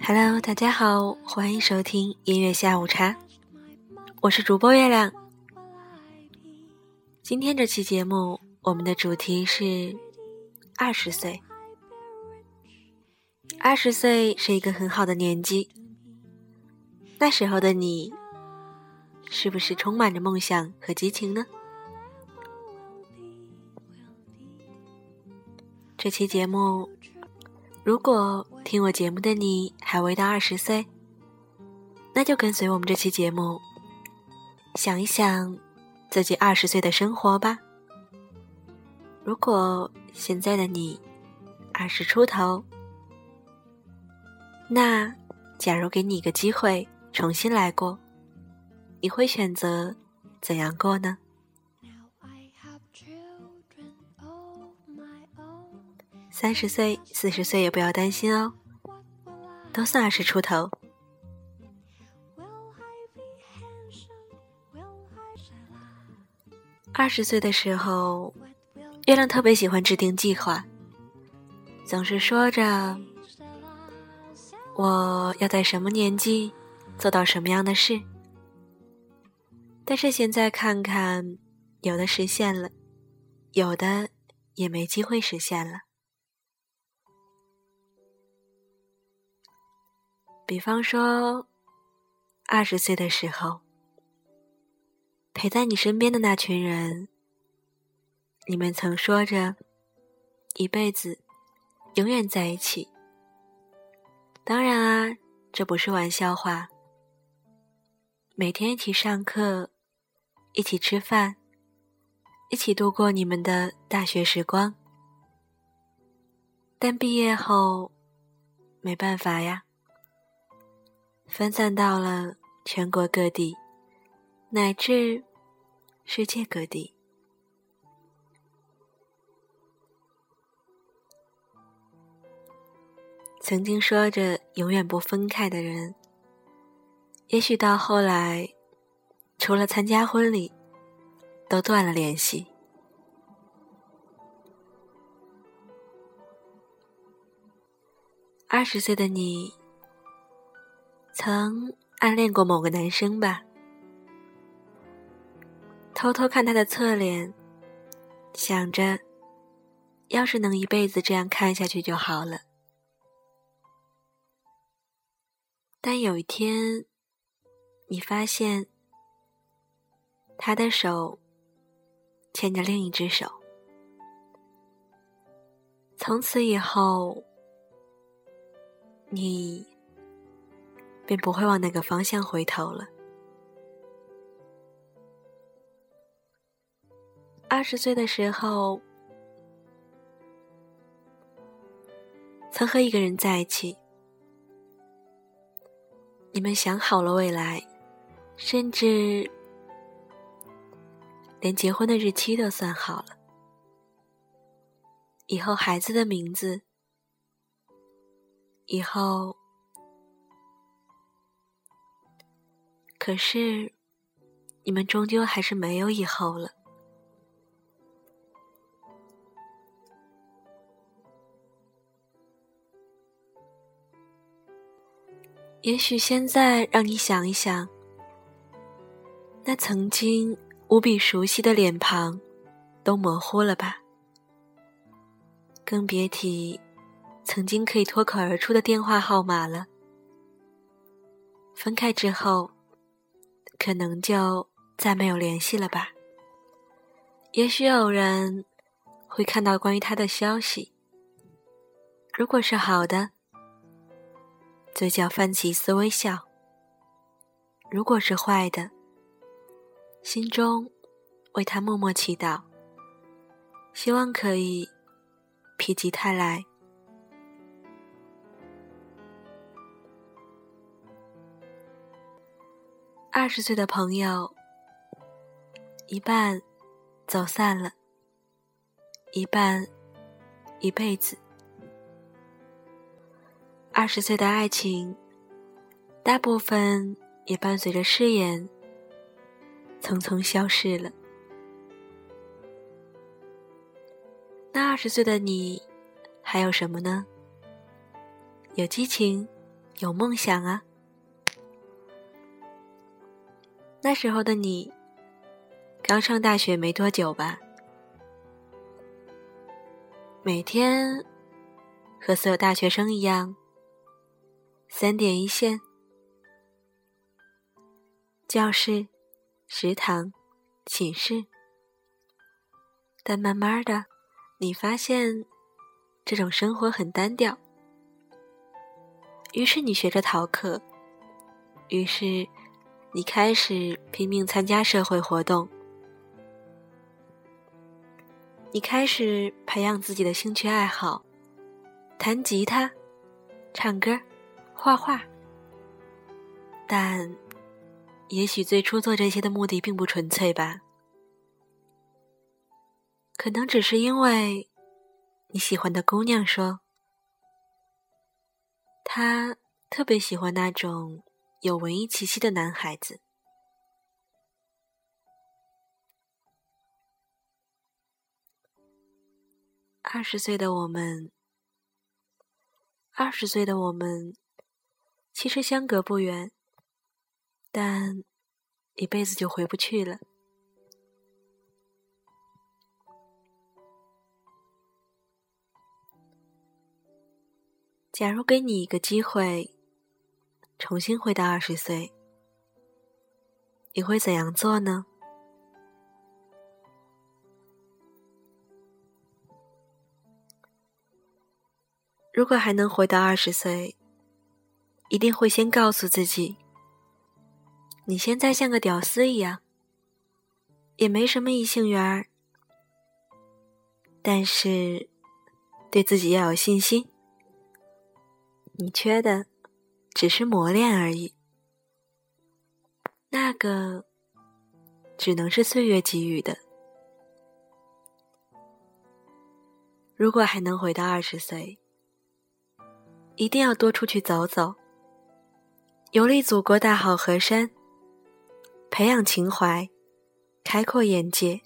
Hello，大家好，欢迎收听音乐下午茶，我是主播月亮。今天这期节目，我们的主题是二十岁。二十岁是一个很好的年纪，那时候的你，是不是充满着梦想和激情呢？这期节目。如果听我节目的你还未到二十岁，那就跟随我们这期节目，想一想自己二十岁的生活吧。如果现在的你二十出头，那假如给你一个机会重新来过，你会选择怎样过呢？三十岁、四十岁也不要担心哦，都算二十出头。二十岁的时候，月亮特别喜欢制定计划，总是说着我要在什么年纪做到什么样的事。但是现在看看，有的实现了，有的也没机会实现了。比方说，二十岁的时候，陪在你身边的那群人，你们曾说着一辈子永远在一起。当然啊，这不是玩笑话。每天一起上课，一起吃饭，一起度过你们的大学时光。但毕业后，没办法呀。分散到了全国各地，乃至世界各地。曾经说着永远不分开的人，也许到后来，除了参加婚礼，都断了联系。二十岁的你。曾暗恋过某个男生吧，偷偷看他的侧脸，想着，要是能一辈子这样看下去就好了。但有一天，你发现，他的手牵着另一只手，从此以后，你。便不会往那个方向回头了。二十岁的时候，曾和一个人在一起，你们想好了未来，甚至连结婚的日期都算好了，以后孩子的名字，以后。可是，你们终究还是没有以后了。也许现在让你想一想，那曾经无比熟悉的脸庞，都模糊了吧？更别提曾经可以脱口而出的电话号码了。分开之后。可能就再没有联系了吧。也许偶然会看到关于他的消息，如果是好的，嘴角泛起一丝微笑；如果是坏的，心中为他默默祈祷，希望可以否极泰来。二十岁的朋友，一半走散了，一半一辈子。二十岁的爱情，大部分也伴随着誓言，匆匆消逝了。那二十岁的你，还有什么呢？有激情，有梦想啊。那时候的你，刚上大学没多久吧？每天和所有大学生一样，三点一线，教室、食堂、寝室。但慢慢的，你发现这种生活很单调，于是你学着逃课，于是。你开始拼命参加社会活动，你开始培养自己的兴趣爱好，弹吉他、唱歌、画画。但，也许最初做这些的目的并不纯粹吧？可能只是因为你喜欢的姑娘说，她特别喜欢那种。有文艺气息的男孩子。二十岁的我们，二十岁的我们，其实相隔不远，但一辈子就回不去了。假如给你一个机会。重新回到二十岁，你会怎样做呢？如果还能回到二十岁，一定会先告诉自己：你现在像个屌丝一样，也没什么异性缘儿，但是对自己要有信心。你缺的。只是磨练而已，那个只能是岁月给予的。如果还能回到二十岁，一定要多出去走走，游历祖国大好河山，培养情怀，开阔眼界。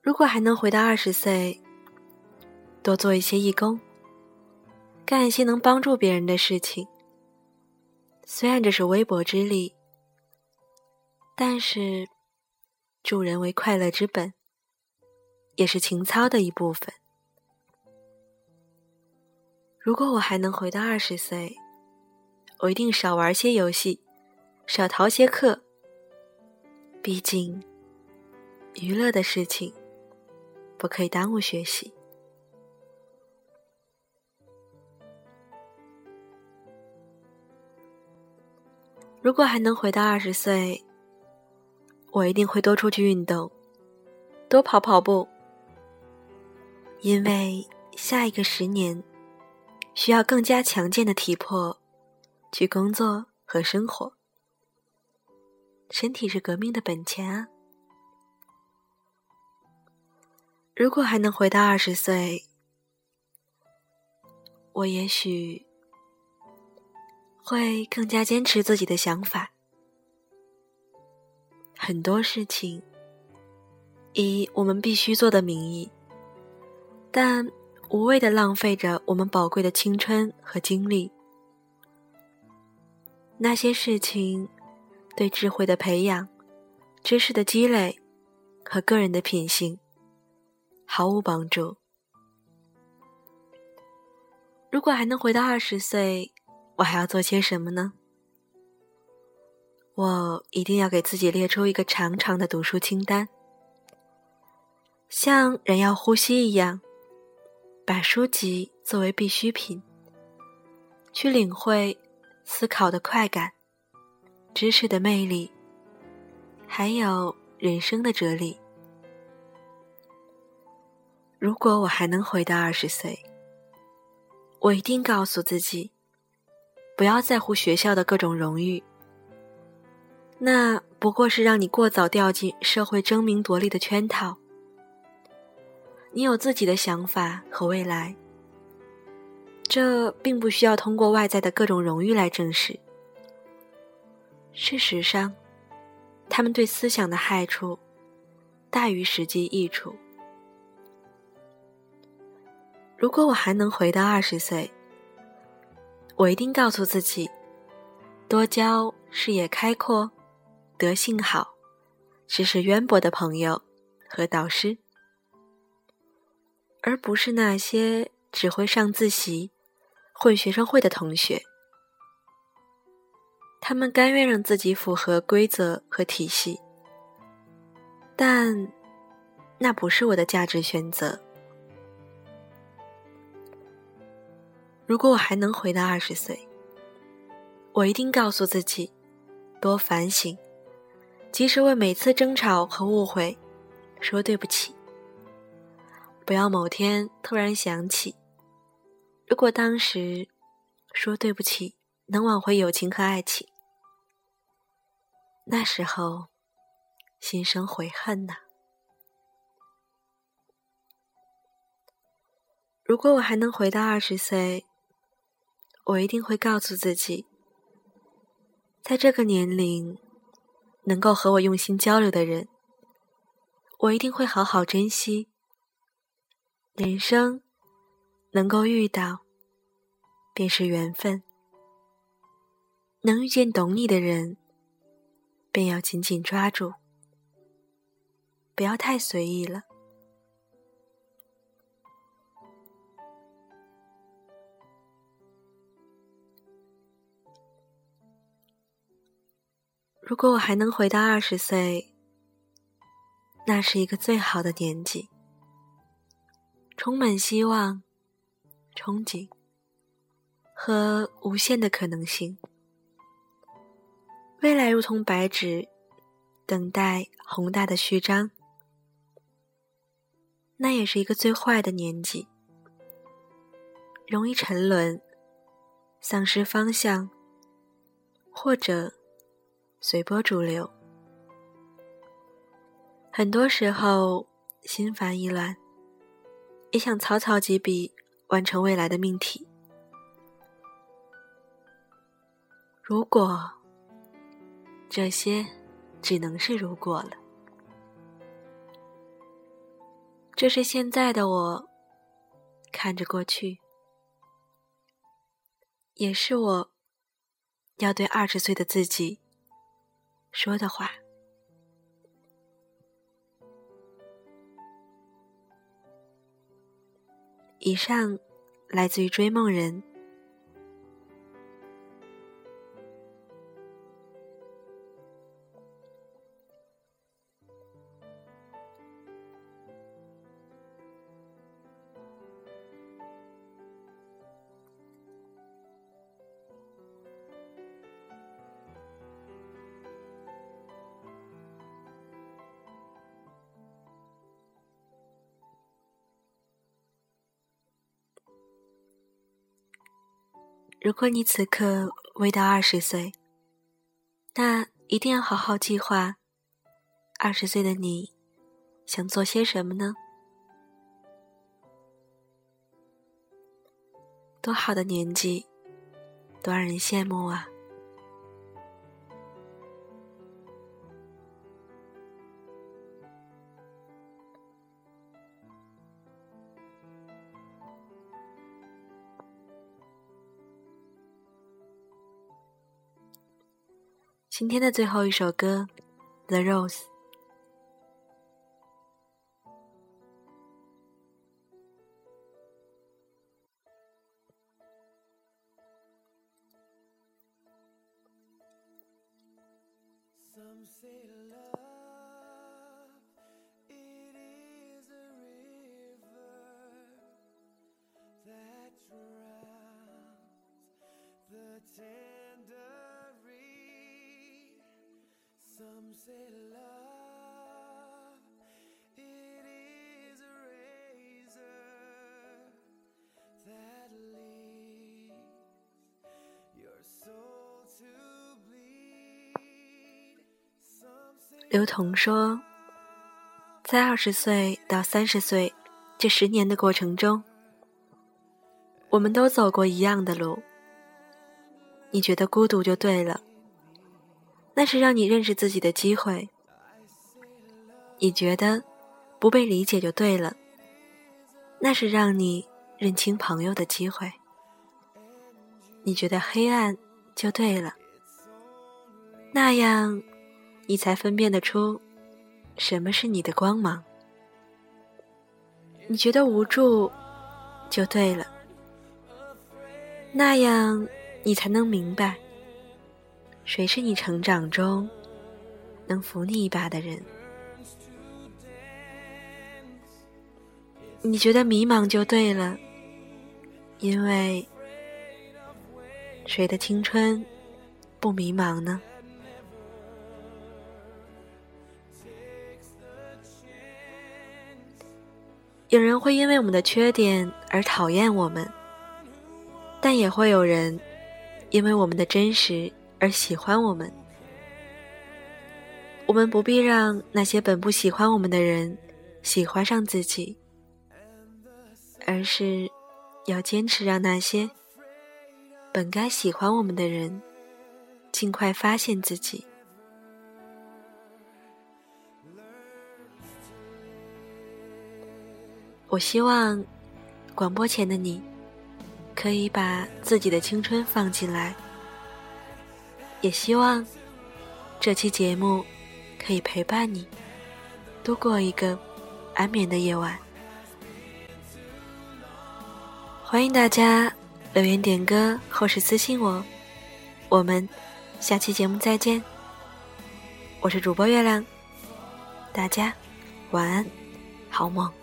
如果还能回到二十岁，多做一些义工。干一些能帮助别人的事情，虽然这是微薄之力，但是助人为快乐之本，也是情操的一部分。如果我还能回到二十岁，我一定少玩些游戏，少逃些课。毕竟，娱乐的事情不可以耽误学习。如果还能回到二十岁，我一定会多出去运动，多跑跑步，因为下一个十年需要更加强健的体魄去工作和生活。身体是革命的本钱啊！如果还能回到二十岁，我也许。会更加坚持自己的想法，很多事情以我们必须做的名义，但无谓的浪费着我们宝贵的青春和精力。那些事情对智慧的培养、知识的积累和个人的品性毫无帮助。如果还能回到二十岁，我还要做些什么呢？我一定要给自己列出一个长长的读书清单，像人要呼吸一样，把书籍作为必需品，去领会思考的快感、知识的魅力，还有人生的哲理。如果我还能回到二十岁，我一定告诉自己。不要在乎学校的各种荣誉，那不过是让你过早掉进社会争名夺利的圈套。你有自己的想法和未来，这并不需要通过外在的各种荣誉来证实。事实上，他们对思想的害处大于实际益处。如果我还能回到二十岁，我一定告诉自己，多交视野开阔、德性好、知识渊博的朋友和导师，而不是那些只会上自习、混学生会的同学。他们甘愿让自己符合规则和体系，但那不是我的价值选择。如果我还能回到二十岁，我一定告诉自己，多反省，及时为每次争吵和误会说对不起。不要某天突然想起，如果当时说对不起能挽回友情和爱情，那时候心生悔恨呢。如果我还能回到二十岁，我一定会告诉自己，在这个年龄，能够和我用心交流的人，我一定会好好珍惜。人生能够遇到，便是缘分。能遇见懂你的人，便要紧紧抓住，不要太随意了。如果我还能回到二十岁，那是一个最好的年纪，充满希望、憧憬和无限的可能性。未来如同白纸，等待宏大的序章。那也是一个最坏的年纪，容易沉沦、丧失方向，或者。随波逐流，很多时候心烦意乱，也想草草几笔完成未来的命题。如果这些只能是如果了，这是现在的我看着过去，也是我要对二十岁的自己。说的话。以上来自于追梦人。如果你此刻未到二十岁，那一定要好好计划。二十岁的你，想做些什么呢？多好的年纪，多让人羡慕啊！今天的最后一首歌，《The Rose》。刘同说，在二十岁到三十岁这十年的过程中，我们都走过一样的路。你觉得孤独就对了，那是让你认识自己的机会；你觉得不被理解就对了，那是让你认清朋友的机会；你觉得黑暗就对了，那样你才分辨得出什么是你的光芒；你觉得无助就对了，那样。你才能明白，谁是你成长中能扶你一把的人。你觉得迷茫就对了，因为谁的青春不迷茫呢？有人会因为我们的缺点而讨厌我们，但也会有人。因为我们的真实而喜欢我们，我们不必让那些本不喜欢我们的人喜欢上自己，而是要坚持让那些本该喜欢我们的人尽快发现自己。我希望广播前的你。可以把自己的青春放进来，也希望这期节目可以陪伴你度过一个安眠的夜晚。欢迎大家留言点歌或是私信我，我们下期节目再见。我是主播月亮，大家晚安，好梦。